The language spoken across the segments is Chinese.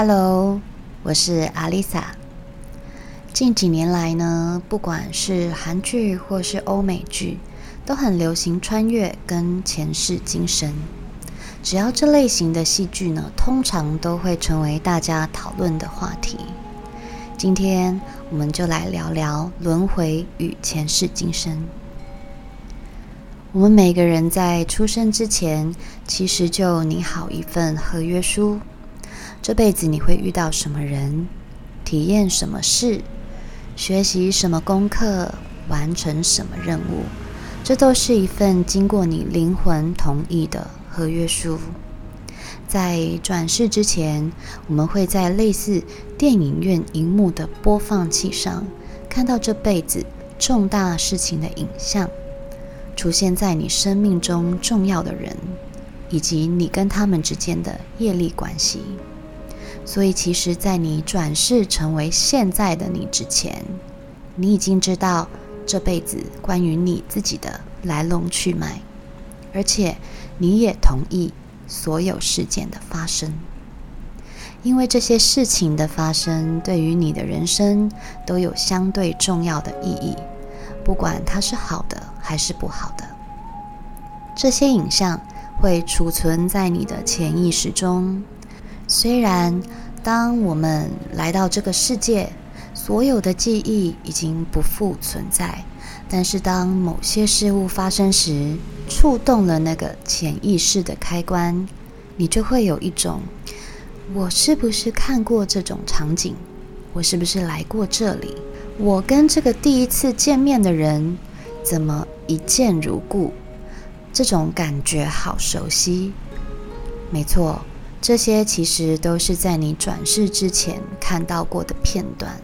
Hello，我是阿丽萨。近几年来呢，不管是韩剧或是欧美剧，都很流行穿越跟前世今生。只要这类型的戏剧呢，通常都会成为大家讨论的话题。今天我们就来聊聊轮回与前世今生。我们每个人在出生之前，其实就拟好一份合约书。这辈子你会遇到什么人，体验什么事，学习什么功课，完成什么任务，这都是一份经过你灵魂同意的合约书。在转世之前，我们会在类似电影院荧幕的播放器上看到这辈子重大事情的影像，出现在你生命中重要的人，以及你跟他们之间的业力关系。所以，其实，在你转世成为现在的你之前，你已经知道这辈子关于你自己的来龙去脉，而且你也同意所有事件的发生，因为这些事情的发生对于你的人生都有相对重要的意义，不管它是好的还是不好的。这些影像会储存在你的潜意识中。虽然，当我们来到这个世界，所有的记忆已经不复存在，但是当某些事物发生时，触动了那个潜意识的开关，你就会有一种：我是不是看过这种场景？我是不是来过这里？我跟这个第一次见面的人，怎么一见如故？这种感觉好熟悉。没错。这些其实都是在你转世之前看到过的片段，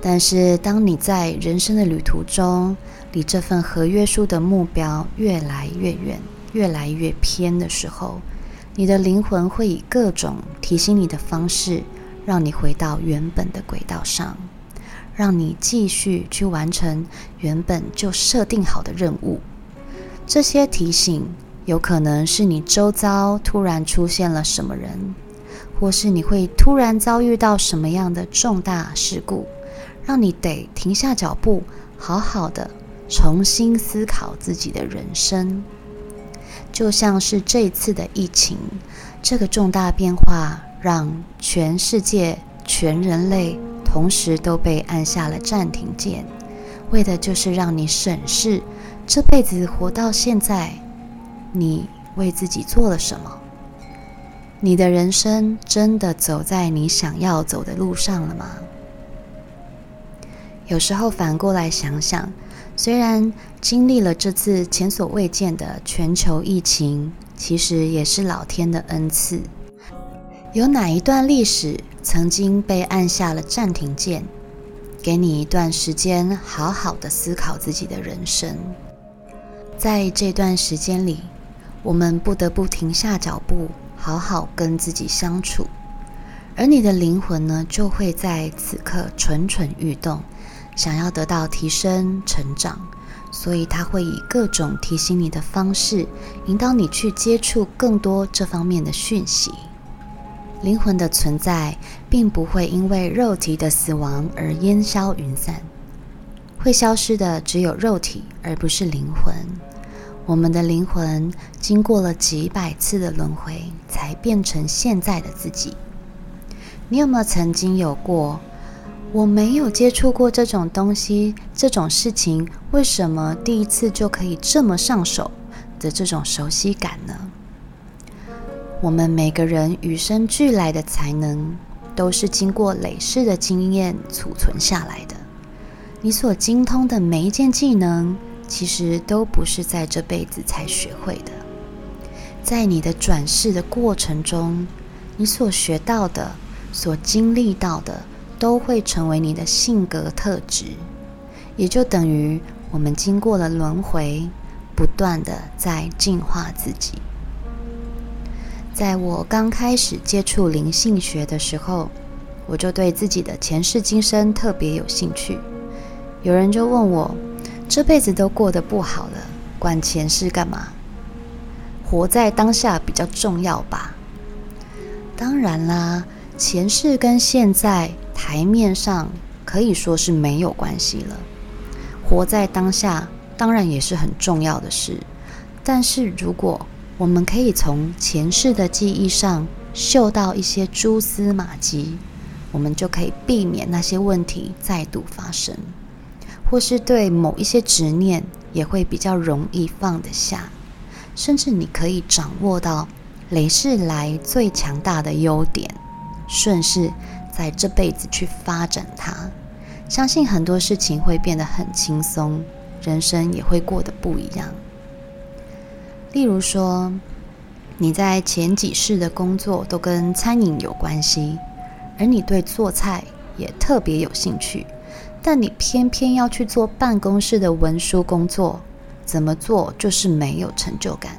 但是当你在人生的旅途中，离这份合约书的目标越来越远、越来越偏的时候，你的灵魂会以各种提醒你的方式，让你回到原本的轨道上，让你继续去完成原本就设定好的任务。这些提醒。有可能是你周遭突然出现了什么人，或是你会突然遭遇到什么样的重大事故，让你得停下脚步，好好的重新思考自己的人生。就像是这次的疫情，这个重大变化让全世界、全人类同时都被按下了暂停键，为的就是让你审视这辈子活到现在。你为自己做了什么？你的人生真的走在你想要走的路上了吗？有时候反过来想想，虽然经历了这次前所未见的全球疫情，其实也是老天的恩赐。有哪一段历史曾经被按下了暂停键，给你一段时间，好好的思考自己的人生？在这段时间里。我们不得不停下脚步，好好跟自己相处，而你的灵魂呢，就会在此刻蠢蠢欲动，想要得到提升、成长，所以他会以各种提醒你的方式，引导你去接触更多这方面的讯息。灵魂的存在，并不会因为肉体的死亡而烟消云散，会消失的只有肉体，而不是灵魂。我们的灵魂经过了几百次的轮回，才变成现在的自己。你有没有曾经有过？我没有接触过这种东西，这种事情，为什么第一次就可以这么上手的这种熟悉感呢？我们每个人与生俱来的才能，都是经过累世的经验储存下来的。你所精通的每一件技能。其实都不是在这辈子才学会的，在你的转世的过程中，你所学到的、所经历到的，都会成为你的性格特质，也就等于我们经过了轮回，不断的在进化自己。在我刚开始接触灵性学的时候，我就对自己的前世今生特别有兴趣，有人就问我。这辈子都过得不好了，管前世干嘛？活在当下比较重要吧。当然啦，前世跟现在台面上可以说是没有关系了。活在当下当然也是很重要的事，但是如果我们可以从前世的记忆上嗅到一些蛛丝马迹，我们就可以避免那些问题再度发生，或是对某一些执念也会比较容易放得下，甚至你可以掌握到雷世来最强大的优点。顺势在这辈子去发展它，相信很多事情会变得很轻松，人生也会过得不一样。例如说，你在前几世的工作都跟餐饮有关系，而你对做菜也特别有兴趣，但你偏偏要去做办公室的文书工作，怎么做就是没有成就感。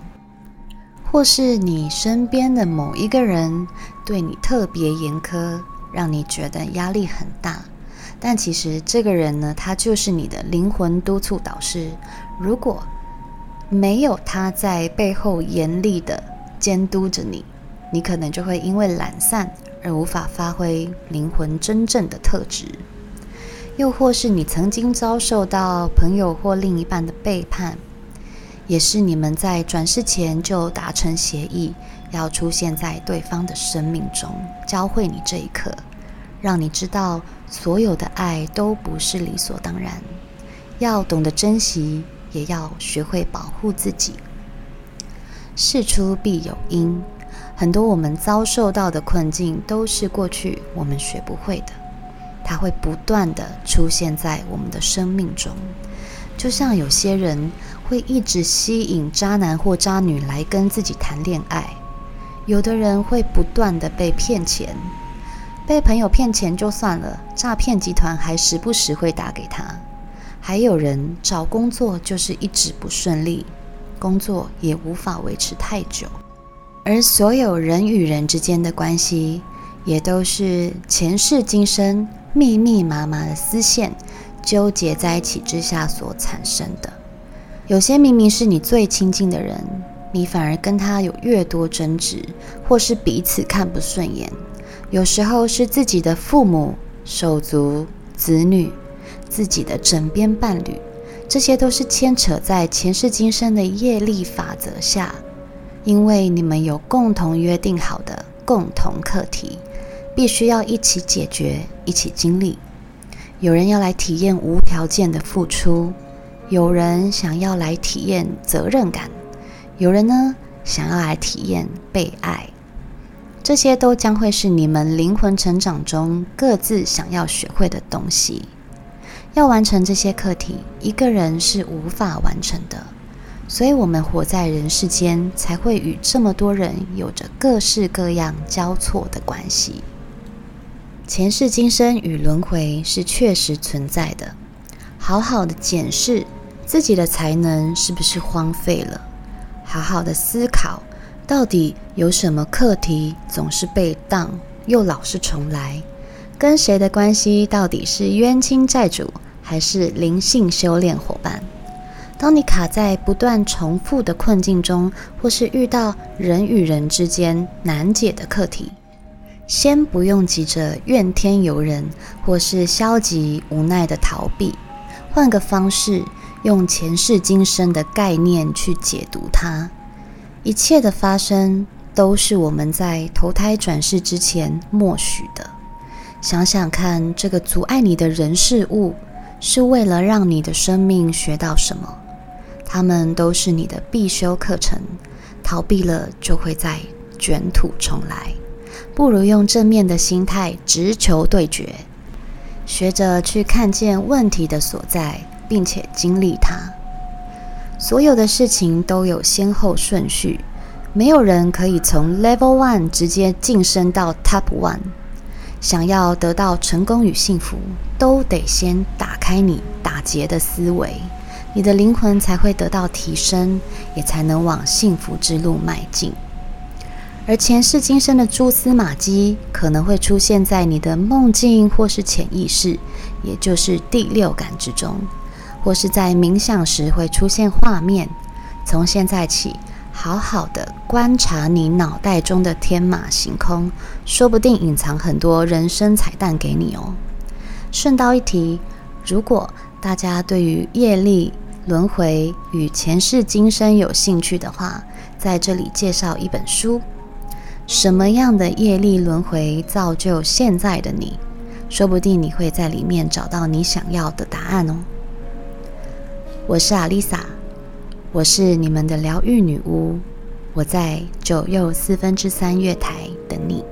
或是你身边的某一个人对你特别严苛，让你觉得压力很大。但其实这个人呢，他就是你的灵魂督促导师。如果没有他在背后严厉的监督着你，你可能就会因为懒散而无法发挥灵魂真正的特质。又或是你曾经遭受到朋友或另一半的背叛。也是你们在转世前就达成协议，要出现在对方的生命中，教会你这一刻，让你知道所有的爱都不是理所当然，要懂得珍惜，也要学会保护自己。事出必有因，很多我们遭受到的困境都是过去我们学不会的，它会不断的出现在我们的生命中。就像有些人会一直吸引渣男或渣女来跟自己谈恋爱，有的人会不断的被骗钱，被朋友骗钱就算了，诈骗集团还时不时会打给他。还有人找工作就是一直不顺利，工作也无法维持太久。而所有人与人之间的关系，也都是前世今生密密麻麻的丝线。纠结在一起之下所产生的，有些明明是你最亲近的人，你反而跟他有越多争执，或是彼此看不顺眼。有时候是自己的父母、手足、子女、自己的枕边伴侣，这些都是牵扯在前世今生的业力法则下，因为你们有共同约定好的共同课题，必须要一起解决，一起经历。有人要来体验无条件的付出，有人想要来体验责任感，有人呢想要来体验被爱，这些都将会是你们灵魂成长中各自想要学会的东西。要完成这些课题，一个人是无法完成的，所以我们活在人世间，才会与这么多人有着各式各样交错的关系。前世今生与轮回是确实存在的，好好的检视自己的才能是不是荒废了，好好的思考到底有什么课题总是被当又老是重来，跟谁的关系到底是冤亲债主还是灵性修炼伙伴？当你卡在不断重复的困境中，或是遇到人与人之间难解的课题。先不用急着怨天尤人，或是消极无奈的逃避，换个方式，用前世今生的概念去解读它。一切的发生都是我们在投胎转世之前默许的。想想看，这个阻碍你的人事物，是为了让你的生命学到什么？他们都是你的必修课程，逃避了就会再卷土重来。不如用正面的心态直球对决，学着去看见问题的所在，并且经历它。所有的事情都有先后顺序，没有人可以从 Level One 直接晋升到 Top One。想要得到成功与幸福，都得先打开你打结的思维，你的灵魂才会得到提升，也才能往幸福之路迈进。而前世今生的蛛丝马迹可能会出现在你的梦境或是潜意识，也就是第六感之中，或是在冥想时会出现画面。从现在起，好好的观察你脑袋中的天马行空，说不定隐藏很多人生彩蛋给你哦。顺道一提，如果大家对于业力、轮回与前世今生有兴趣的话，在这里介绍一本书：什么样的业力轮回造就现在的你？说不定你会在里面找到你想要的答案哦。我是阿丽萨。我是你们的疗愈女巫，我在九又四分之三月台等你。